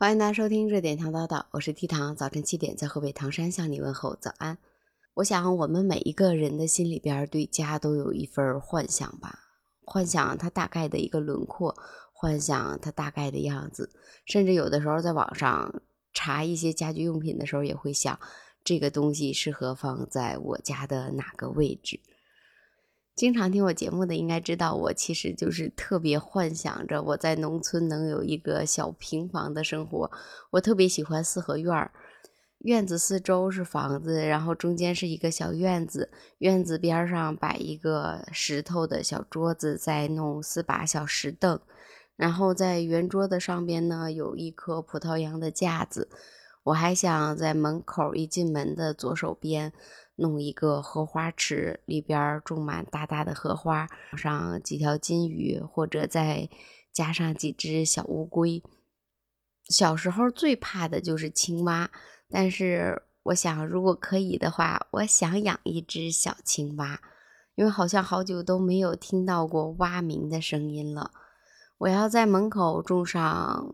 欢迎大家收听热点糖叨叨，我是 T 糖，早晨七点在河北唐山向你问候早安。我想我们每一个人的心里边对家都有一份幻想吧，幻想它大概的一个轮廓，幻想它大概的样子，甚至有的时候在网上查一些家居用品的时候，也会想这个东西适合放在我家的哪个位置。经常听我节目的应该知道，我其实就是特别幻想着我在农村能有一个小平房的生活。我特别喜欢四合院儿，院子四周是房子，然后中间是一个小院子，院子边上摆一个石头的小桌子，再弄四把小石凳，然后在圆桌子上边呢有一棵葡萄杨的架子。我还想在门口一进门的左手边。弄一个荷花池，里边种满大大的荷花，上几条金鱼，或者再加上几只小乌龟。小时候最怕的就是青蛙，但是我想，如果可以的话，我想养一只小青蛙，因为好像好久都没有听到过蛙鸣的声音了。我要在门口种上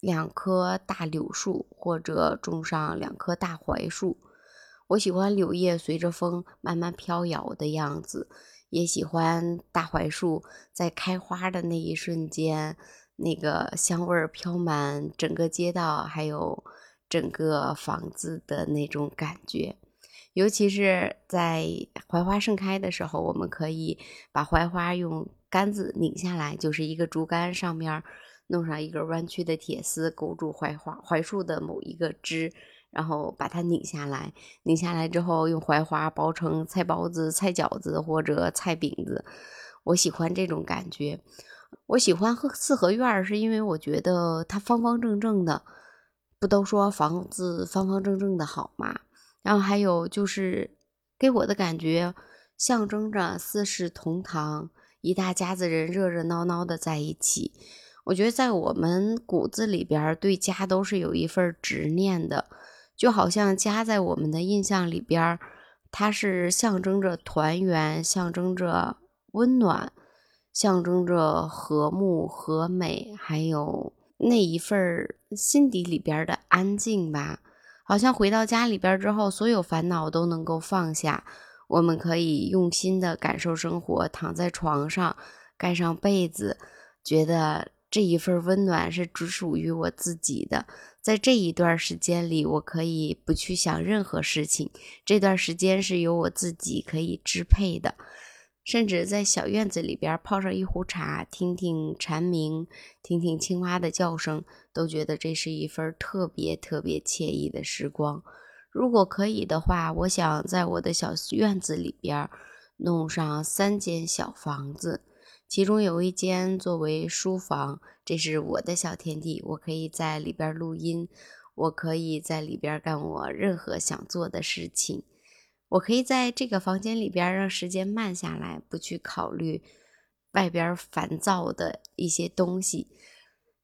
两棵大柳树，或者种上两棵大槐树。我喜欢柳叶随着风慢慢飘摇的样子，也喜欢大槐树在开花的那一瞬间，那个香味儿飘满整个街道，还有整个房子的那种感觉。尤其是在槐花盛开的时候，我们可以把槐花用杆子拧下来，就是一个竹竿上面弄上一根弯曲的铁丝，勾住槐花槐树的某一个枝。然后把它拧下来，拧下来之后用槐花包成菜包子、菜饺子或者菜饼子。我喜欢这种感觉。我喜欢四合院，是因为我觉得它方方正正的。不都说房子方方正正的好吗？然后还有就是给我的感觉，象征着四世同堂，一大家子人热热闹闹的在一起。我觉得在我们骨子里边，对家都是有一份执念的。就好像家在我们的印象里边，它是象征着团圆，象征着温暖，象征着和睦和美，还有那一份心底里边的安静吧。好像回到家里边之后，所有烦恼都能够放下，我们可以用心的感受生活，躺在床上，盖上被子，觉得。这一份温暖是只属于我自己的，在这一段时间里，我可以不去想任何事情。这段时间是由我自己可以支配的，甚至在小院子里边泡上一壶茶，听听蝉鸣，听听青蛙的叫声，都觉得这是一份特别特别惬意的时光。如果可以的话，我想在我的小院子里边弄上三间小房子。其中有一间作为书房，这是我的小天地，我可以在里边录音，我可以在里边干我任何想做的事情，我可以在这个房间里边让时间慢下来，不去考虑外边烦躁的一些东西。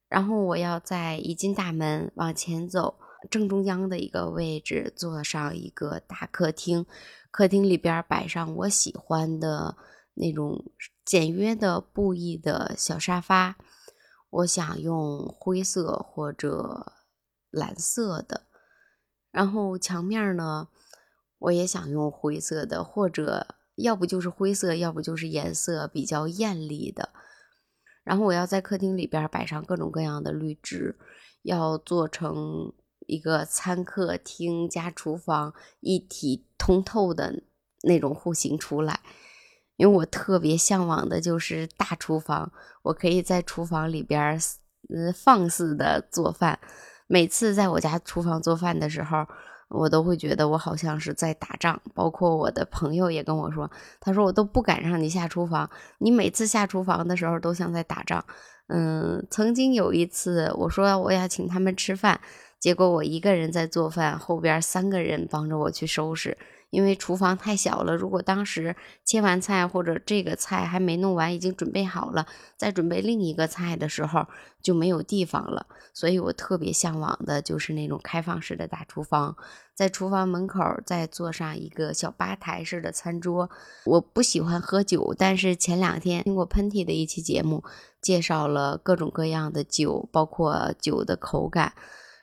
然后我要在一进大门往前走，正中央的一个位置坐上一个大客厅，客厅里边摆上我喜欢的那种。简约的布艺的小沙发，我想用灰色或者蓝色的。然后墙面呢，我也想用灰色的，或者要不就是灰色，要不就是颜色比较艳丽的。然后我要在客厅里边摆上各种各样的绿植，要做成一个餐客厅加厨房一体通透的那种户型出来。因为我特别向往的就是大厨房，我可以在厨房里边儿，嗯，放肆的做饭。每次在我家厨房做饭的时候，我都会觉得我好像是在打仗。包括我的朋友也跟我说，他说我都不敢让你下厨房，你每次下厨房的时候都像在打仗。嗯，曾经有一次我说我要请他们吃饭，结果我一个人在做饭，后边三个人帮着我去收拾。因为厨房太小了。如果当时切完菜或者这个菜还没弄完，已经准备好了，再准备另一个菜的时候就没有地方了。所以我特别向往的就是那种开放式的大厨房，在厨房门口再做上一个小吧台式的餐桌。我不喜欢喝酒，但是前两天听过喷嚏的一期节目，介绍了各种各样的酒，包括酒的口感。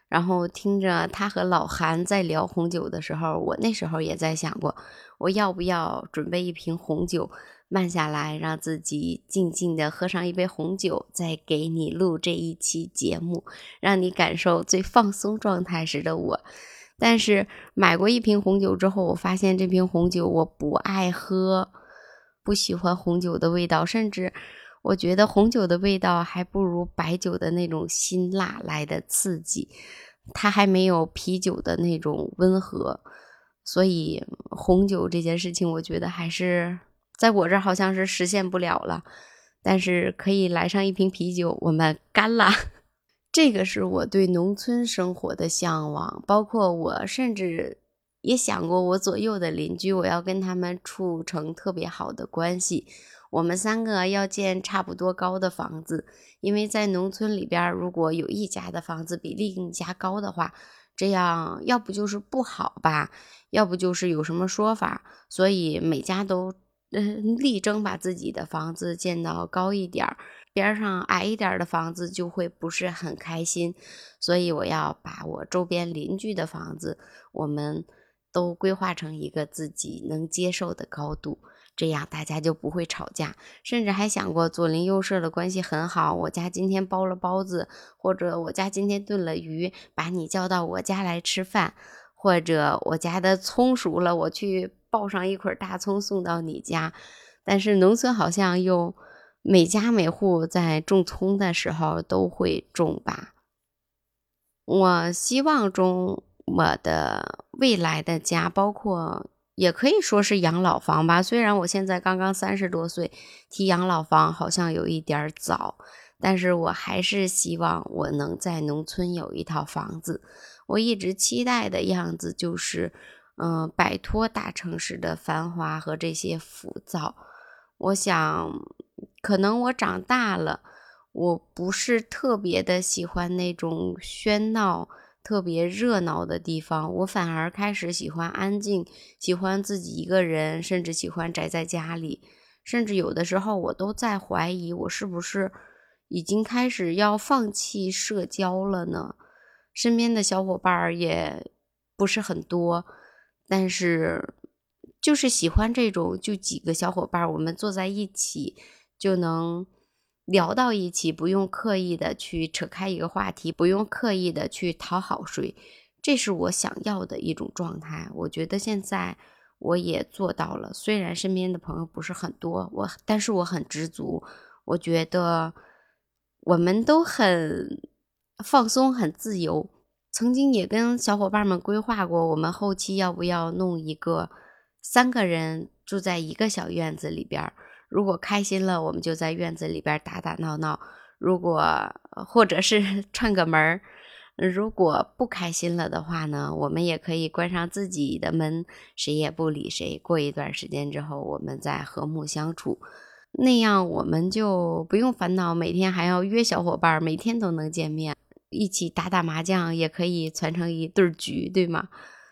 然后听着他和老韩在聊红酒的时候，我那时候也在想过，我要不要准备一瓶红酒，慢下来，让自己静静的喝上一杯红酒，再给你录这一期节目，让你感受最放松状态时的我。但是买过一瓶红酒之后，我发现这瓶红酒我不爱喝，不喜欢红酒的味道，甚至。我觉得红酒的味道还不如白酒的那种辛辣来的刺激，它还没有啤酒的那种温和，所以红酒这件事情，我觉得还是在我这儿好像是实现不了了。但是可以来上一瓶啤酒，我们干了。这个是我对农村生活的向往，包括我甚至也想过，我左右的邻居，我要跟他们处成特别好的关系。我们三个要建差不多高的房子，因为在农村里边，如果有一家的房子比另一家高的话，这样要不就是不好吧，要不就是有什么说法，所以每家都嗯力争把自己的房子建到高一点，边上矮一点的房子就会不是很开心，所以我要把我周边邻居的房子，我们都规划成一个自己能接受的高度。这样大家就不会吵架，甚至还想过左邻右舍的关系很好。我家今天包了包子，或者我家今天炖了鱼，把你叫到我家来吃饭，或者我家的葱熟了，我去抱上一捆大葱送到你家。但是农村好像又每家每户在种葱的时候都会种吧。我希望中我的未来的家，包括。也可以说是养老房吧，虽然我现在刚刚三十多岁，提养老房好像有一点早，但是我还是希望我能在农村有一套房子。我一直期待的样子就是，嗯，摆脱大城市的繁华和这些浮躁。我想，可能我长大了，我不是特别的喜欢那种喧闹。特别热闹的地方，我反而开始喜欢安静，喜欢自己一个人，甚至喜欢宅在家里。甚至有的时候，我都在怀疑，我是不是已经开始要放弃社交了呢？身边的小伙伴也不是很多，但是就是喜欢这种，就几个小伙伴，我们坐在一起就能。聊到一起，不用刻意的去扯开一个话题，不用刻意的去讨好谁，这是我想要的一种状态。我觉得现在我也做到了，虽然身边的朋友不是很多，我但是我很知足。我觉得我们都很放松，很自由。曾经也跟小伙伴们规划过，我们后期要不要弄一个三个人住在一个小院子里边儿。如果开心了，我们就在院子里边打打闹闹；如果或者是 串个门，如果不开心了的话呢，我们也可以关上自己的门，谁也不理谁。过一段时间之后，我们再和睦相处，那样我们就不用烦恼每天还要约小伙伴，每天都能见面，一起打打麻将，也可以攒成一对局，对吗？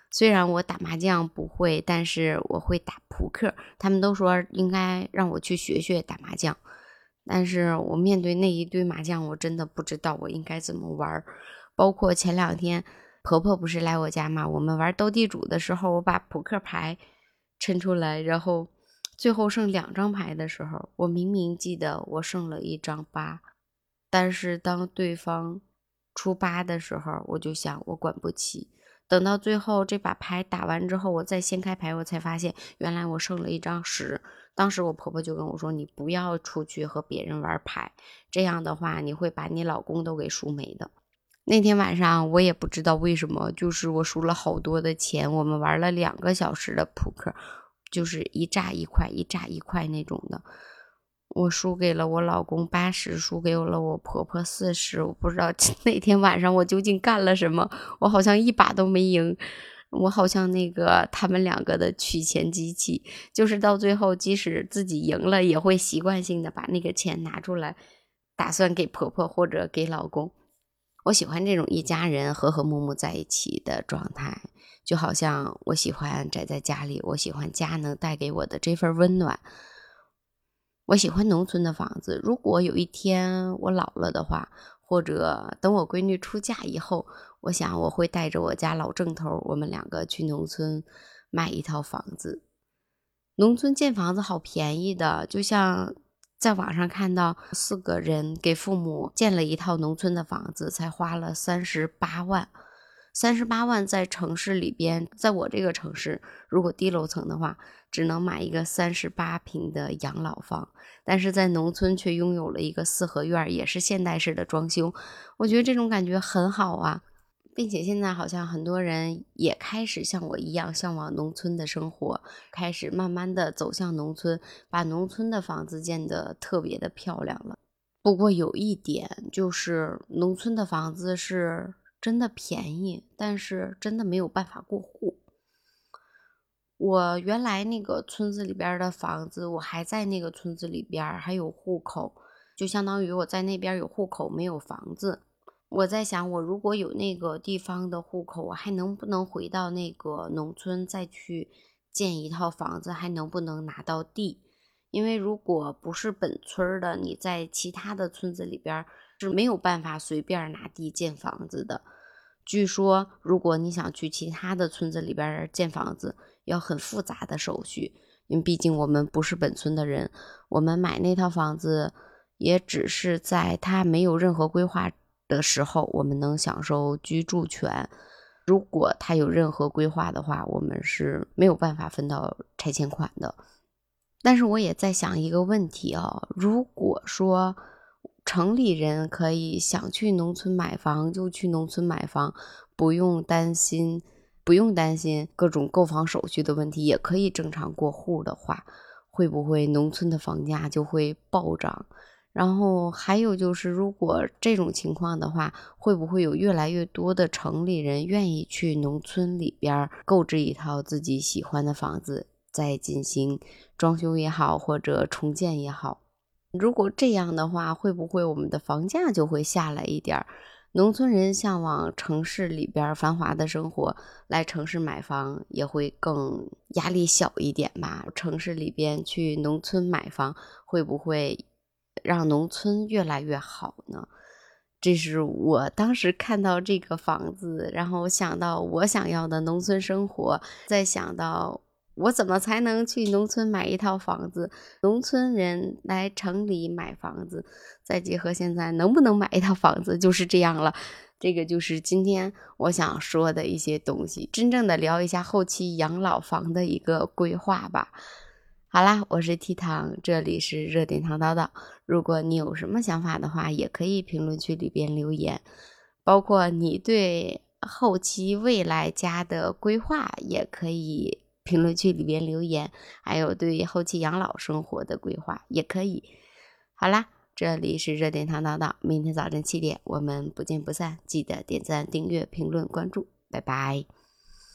虽然我打麻将不会，但是我会打扑克。他们都说应该让我去学学打麻将，但是我面对那一堆麻将，我真的不知道我应该怎么玩。包括前两天婆婆不是来我家嘛，我们玩斗地主的时候，我把扑克牌抻出来，然后最后剩两张牌的时候，我明明记得我剩了一张八，但是当对方出八的时候，我就想我管不起。等到最后这把牌打完之后，我再掀开牌，我才发现原来我剩了一张十。当时我婆婆就跟我说：“你不要出去和别人玩牌，这样的话你会把你老公都给输没的。”那天晚上我也不知道为什么，就是我输了好多的钱。我们玩了两个小时的扑克，就是一炸一块，一炸一块那种的。我输给了我老公八十，输给了我婆婆四十。我不知道 那天晚上我究竟干了什么，我好像一把都没赢。我好像那个他们两个的取钱机器，就是到最后，即使自己赢了，也会习惯性的把那个钱拿出来，打算给婆婆或者给老公。我喜欢这种一家人和和睦睦在一起的状态，就好像我喜欢宅在家里，我喜欢家能带给我的这份温暖。我喜欢农村的房子。如果有一天我老了的话，或者等我闺女出嫁以后，我想我会带着我家老郑头，我们两个去农村买一套房子。农村建房子好便宜的，就像在网上看到四个人给父母建了一套农村的房子，才花了三十八万。三十八万在城市里边，在我这个城市，如果低楼层的话，只能买一个三十八平的养老房；但是在农村却拥有了一个四合院，也是现代式的装修。我觉得这种感觉很好啊，并且现在好像很多人也开始像我一样向往农村的生活，开始慢慢的走向农村，把农村的房子建得特别的漂亮了。不过有一点就是，农村的房子是。真的便宜，但是真的没有办法过户。我原来那个村子里边的房子，我还在那个村子里边，还有户口，就相当于我在那边有户口，没有房子。我在想，我如果有那个地方的户口，我还能不能回到那个农村再去建一套房子？还能不能拿到地？因为如果不是本村的，你在其他的村子里边。是没有办法随便拿地建房子的。据说，如果你想去其他的村子里边建房子，要很复杂的手续。因为毕竟我们不是本村的人，我们买那套房子也只是在他没有任何规划的时候，我们能享受居住权。如果他有任何规划的话，我们是没有办法分到拆迁款的。但是我也在想一个问题啊，如果说。城里人可以想去农村买房就去农村买房，不用担心，不用担心各种购房手续的问题，也可以正常过户的话，会不会农村的房价就会暴涨？然后还有就是，如果这种情况的话，会不会有越来越多的城里人愿意去农村里边购置一套自己喜欢的房子，再进行装修也好，或者重建也好？如果这样的话，会不会我们的房价就会下来一点儿？农村人向往城市里边繁华的生活，来城市买房也会更压力小一点吧？城市里边去农村买房，会不会让农村越来越好呢？这是我当时看到这个房子，然后想到我想要的农村生活，再想到。我怎么才能去农村买一套房子？农村人来城里买房子，再结合现在能不能买一套房子，就是这样了。这个就是今天我想说的一些东西，真正的聊一下后期养老房的一个规划吧。好啦，我是 T 糖，这里是热点糖叨叨。如果你有什么想法的话，也可以评论区里边留言，包括你对后期未来家的规划，也可以。评论区里边留言，还有对后期养老生活的规划也可以。好啦，这里是热点糖叨叨，明天早晨七点我们不见不散，记得点赞、订阅、评论、关注，拜拜。